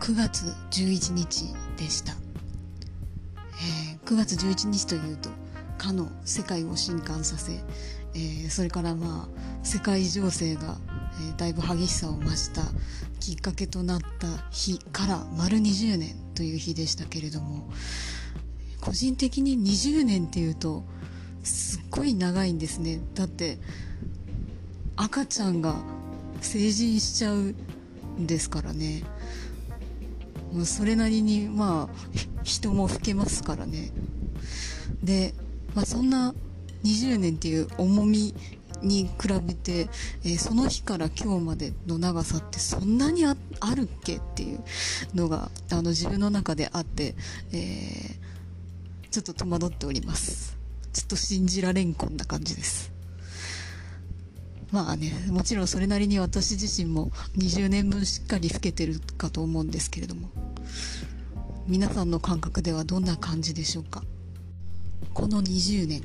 9月11日でした、えー、9月11日というとかの世界を震撼させ、えー、それからまあ世界情勢が、えー、だいぶ激しさを増したきっかけとなった日から丸20年という日でしたけれども個人的に20年っていうとすっごい長いんですね。だって赤ちゃんが成人しちゃうんですからね。もうそれなりにまあ人も老けますからね。で、まあ、そんな20年っていう重みに比べて、えー、その日から今日までの長さってそんなにあるっけっていうのがあの自分の中であって、えー、ちょっと戸惑っております。ちょっと信じられんこんな感じです。まあねもちろんそれなりに私自身も20年分しっかり老けてるかと思うんですけれども皆さんの感覚ではどんな感じでしょうか？この20年。